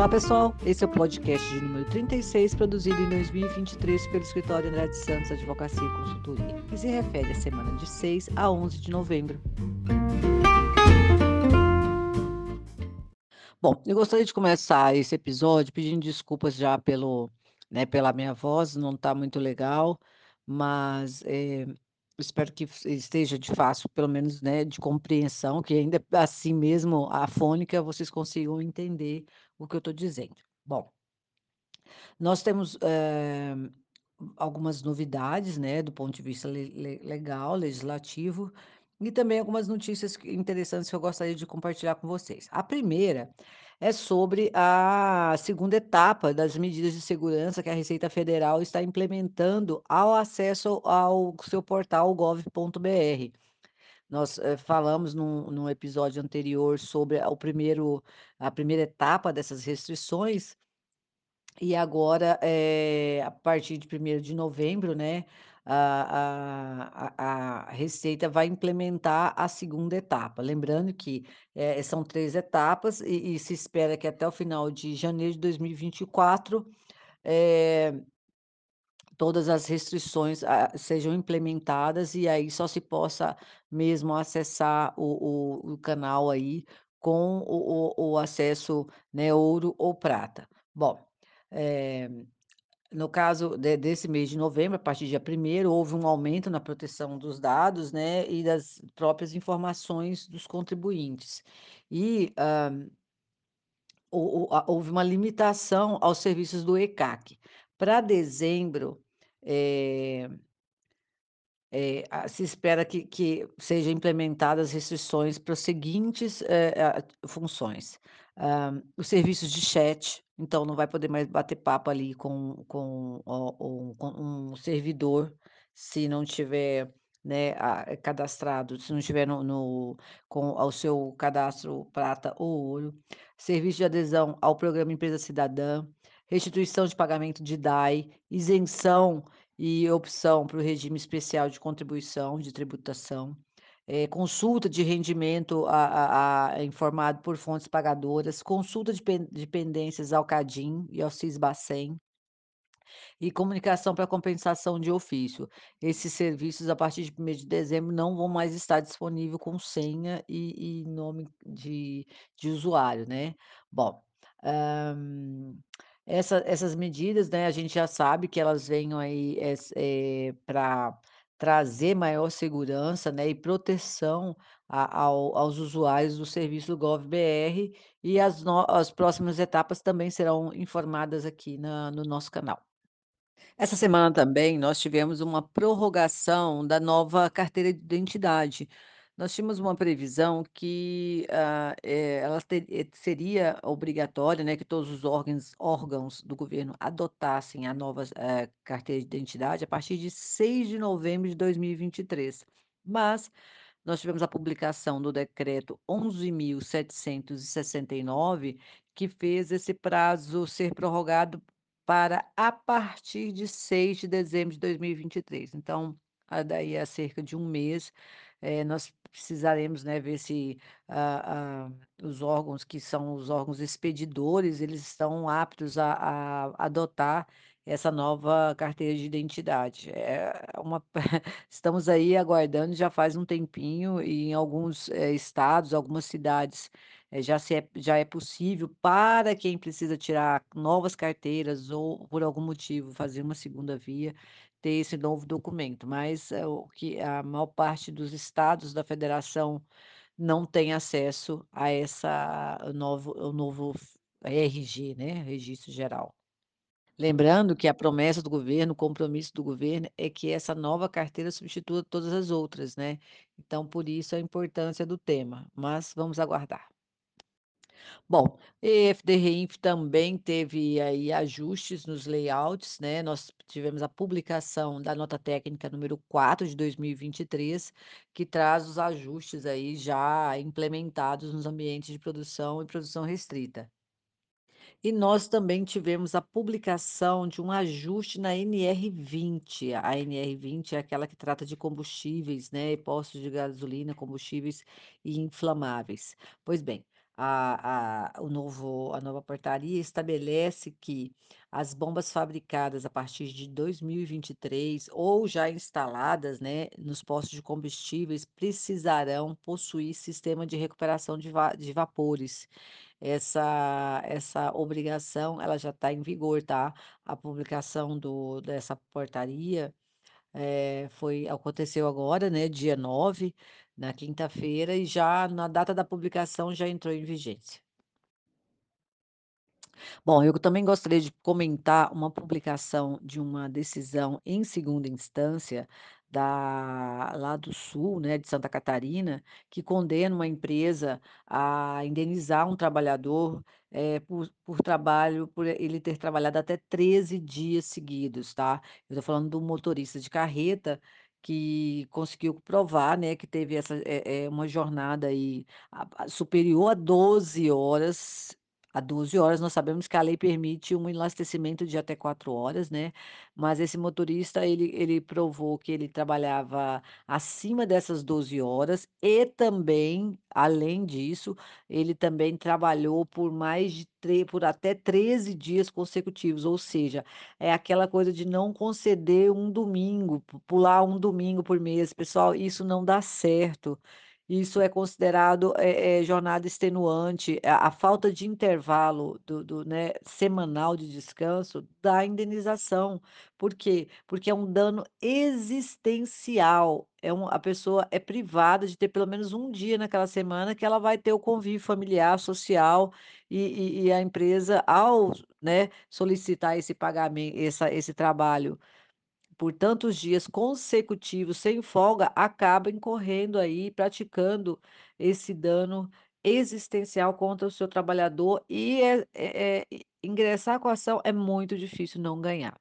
Fala pessoal, esse é o podcast de número 36, produzido em 2023 pelo escritório Andrade Santos Advocacia e Consultoria, que se refere à semana de 6 a 11 de novembro. Bom, eu gostaria de começar esse episódio pedindo desculpas já pelo, né, pela minha voz, não está muito legal, mas é, espero que esteja de fácil, pelo menos, né, de compreensão, que ainda assim mesmo a fônica vocês consigam entender o que eu estou dizendo. Bom, nós temos eh, algumas novidades, né, do ponto de vista le legal, legislativo, e também algumas notícias interessantes que eu gostaria de compartilhar com vocês. A primeira é sobre a segunda etapa das medidas de segurança que a Receita Federal está implementando ao acesso ao seu portal gov.br. Nós eh, falamos num, num episódio anterior sobre o primeiro, a primeira etapa dessas restrições, e agora, eh, a partir de 1 de novembro, né, a a a Receita vai implementar a segunda etapa. Lembrando que, eh, são 3 etapas e e se espera que até o final de janeiro de 2024, eh, todas as restrições, ah, sejam implementadas e aí só se possa mesmo acessar o o o canal aí com o o acesso, né, ouro ou prata. Bom, eh no caso de desse mês de novembro, a partir do dia 1 houve um aumento na proteção dos dados, né, e das próprias informações dos contribuintes. E, a houve uma limitação aos serviços do ECAC. Para dezembro, eh, a se espera que que seja implementadas restrições para os seguintes, a funções: hã, os serviços de chat, então não vai poder mais bater papo ali com com um com um servidor, se não tiver, né, a cadastrado, se não estiver no no com o seu cadastro prata ou ouro. Serviço de adesão ao programa Empresa Cidadã, restituição de pagamento de DAI, isenção e opção para o regime especial de contribuição de tributação, eh, consulta de rendimento a a a informado por fontes pagadoras, consulta de pen de pendências ao CADIM e ao Sisbacen e comunicação para compensação de ofício. Esses serviços, a partir de 1 de dezembro, não vão mais estar disponível com senha e e nome de de usuário, né. Bom, essa essas medidas, né, a gente já sabe que elas venham aí, eh, s eh, pra trazer maior segurança, né, e proteção a ao aos usuários do serviço gov.br e as no as próximas etapas também serão informadas aqui na no nosso canal. Essa semana também nós tivemos uma prorrogação da nova carteira de identidade. Nós tínhamos uma previsão que, ah, eh, ela te eh, seria obrigatória, né, que todos os órgãos órgãos do governo adotassem a nova, eh, carteira de identidade a partir de 6 de novembro de 2023. Mas nós tivemos a publicação do decreto 11.769, que fez esse prazo ser prorrogado para a partir de 6 de dezembro de 2023. Então, daí a cerca de um mês, eh, nós precisaremos, né, ver se os órgãos que são os órgãos expedidores, eles estão aptos a a adotar essa nova carteira de identidade. É uma estamos aí aguardando já faz um tempinho e em alguns, eh, estados, algumas cidades, eh, já se é já é possível para quem precisa tirar novas carteiras ou por algum motivo fazer uma segunda via, ter esse novo documento, mas é o que a maior parte dos estados da federação não tem acesso a essa novo o novo RG, né, Registro Geral. Lembrando que a promessa do governo, o compromisso do governo é que essa nova carteira substitua todas as outras, né. Então por isso a importância do tema, mas vamos aguardar. Bom, EFD-REINFO também teve aí ajustes nos layouts, né, nós tivemos a publicação da nota técnica número 4 de 2023, que traz os ajustes aí já implementados nos ambientes de produção e produção restrita. E nós também tivemos a publicação de um ajuste na NR20, a NR20 é aquela que trata de combustíveis, né, postos de gasolina, combustíveis e inflamáveis. Pois bem, a a o novo a nova portaria estabelece que as bombas fabricadas a partir de 2023 ou já instaladas, né, nos postos de combustíveis precisarão possuir sistema de recuperação de va de vapores. Essa essa obrigação, ela já está em vigor, tá. A publicação do dessa portaria, eh, foi aconteceu agora, né, dia 9, na quinta-feira, e já na data da publicação já entrou em vigência. Bom, eu também gostaria de comentar uma publicação de uma decisão em segunda instância da lá do sul, né, de Santa Catarina, que condena uma empresa a indenizar um trabalhador, eh, por por trabalho por ele ter trabalhado até 13 dias seguidos, tá. Eu estou falando do motorista de carreta que conseguiu provar, né, que teve essa, eh eh, uma jornada aí superior a 12 horas, a 12 horas, nós sabemos que a lei permite um enlastecimento de até 4 horas, né, mas esse motorista ele ele provou que ele trabalhava acima dessas 12 horas e também, além disso, ele também trabalhou por mais de por até 13 dias consecutivos, ou seja, é aquela coisa de não conceder um domingo, pu pular um domingo por mês. Pessoal, isso não dá certo. Isso é considerado, eh eh, jornada extenuante. A a falta de intervalo do do, né, semanal de descanso dá indenização. Por quê? Porque é um dano existencial, é um a pessoa é privada de ter pelo menos um dia naquela semana que ela vai ter o convívio familiar, social, e e e a empresa ao, né, solicitar esse pagamen essa esse trabalho por tantos dias consecutivos sem folga, acaba incorrendo aí, praticando esse dano existencial contra o seu trabalhador e, eh eh eh, ingressar com a ação é muito difícil não ganhar.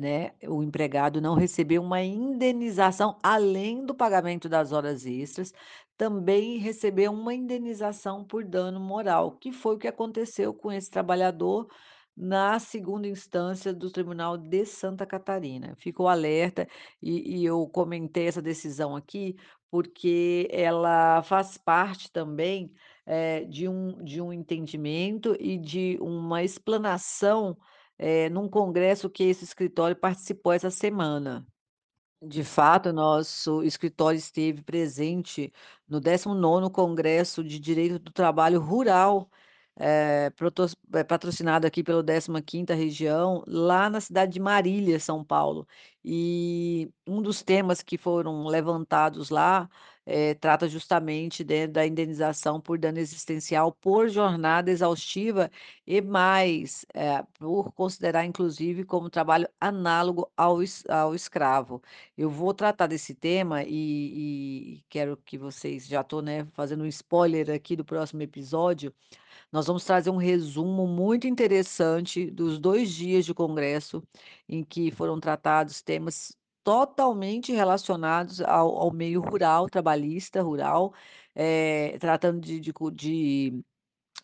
Né, o empregado não recebeu uma indenização, além do pagamento das horas extras, também recebeu uma indenização por dano moral, que foi o que aconteceu com esse trabalhador na segunda instância do Tribunal de Santa Catarina. Fica o alerta, e e eu comentei essa decisão aqui, porque ela faz parte também, eh, de um de um entendimento e de uma explanação, eh, num congresso que esse escritório participou essa semana. De fato, nosso escritório esteve presente no 19º Congresso de Direito do Trabalho Rural, eh, patrocinado aqui pelo 15ª Região, lá na cidade de Marília, São Paulo. E um dos temas que foram levantados lá, eh, trata justamente, né, da indenização por dano existencial por jornada exaustiva e mais, eh, por considerar inclusive como trabalho análogo ao ao escravo. Eu vou tratar desse tema e e quero que vocês já estou, né, fazendo um spoiler aqui do próximo episódio, nós vamos trazer um resumo muito interessante dos 2 dias de congresso, em que foram tratados temas totalmente relacionados ao ao meio rural, trabalhista rural, eh, tratando de de de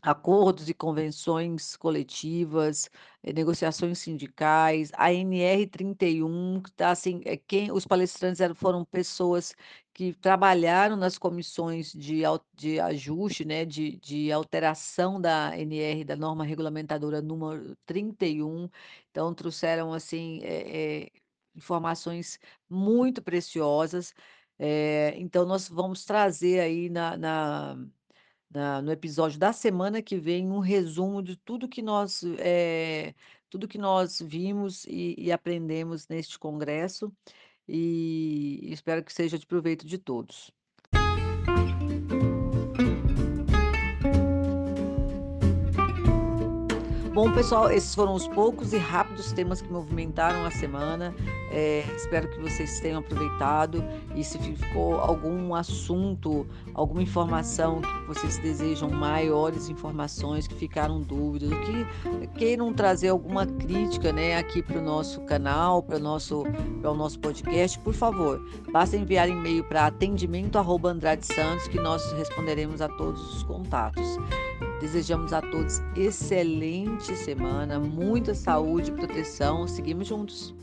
acordos e convenções coletivas, eh, negociações sindicais, a NR31 que tá assim, eh, quem os palestrantes eram foram pessoas que trabalharam nas comissões de de ajuste, né, de de alteração da NR, da norma regulamentadora número 31, então trouxeram assim, eh eh, informações muito preciosas. Eh, então nós vamos trazer aí na na na no episódio da semana que vem um resumo de tudo que nós, eh, tudo que nós vimos e e aprendemos neste congresso, e espero que seja de proveito de todos. Bom pessoal, esses foram os poucos e rápidos temas que movimentaram a semana, eh, espero que vocês tenham aproveitado, e se ficou algum assunto, alguma informação que vocês desejam maiores informações, que ficaram dúvidas, que queiram trazer alguma crítica, né, aqui para o nosso canal, para o nosso o nosso podcast, por favor, basta enviar e-mail para atendimento@andradesantos que nós responderemos a todos os contatos. Desejamos a todos excelente semana, muita saúde e proteção, seguimos juntos.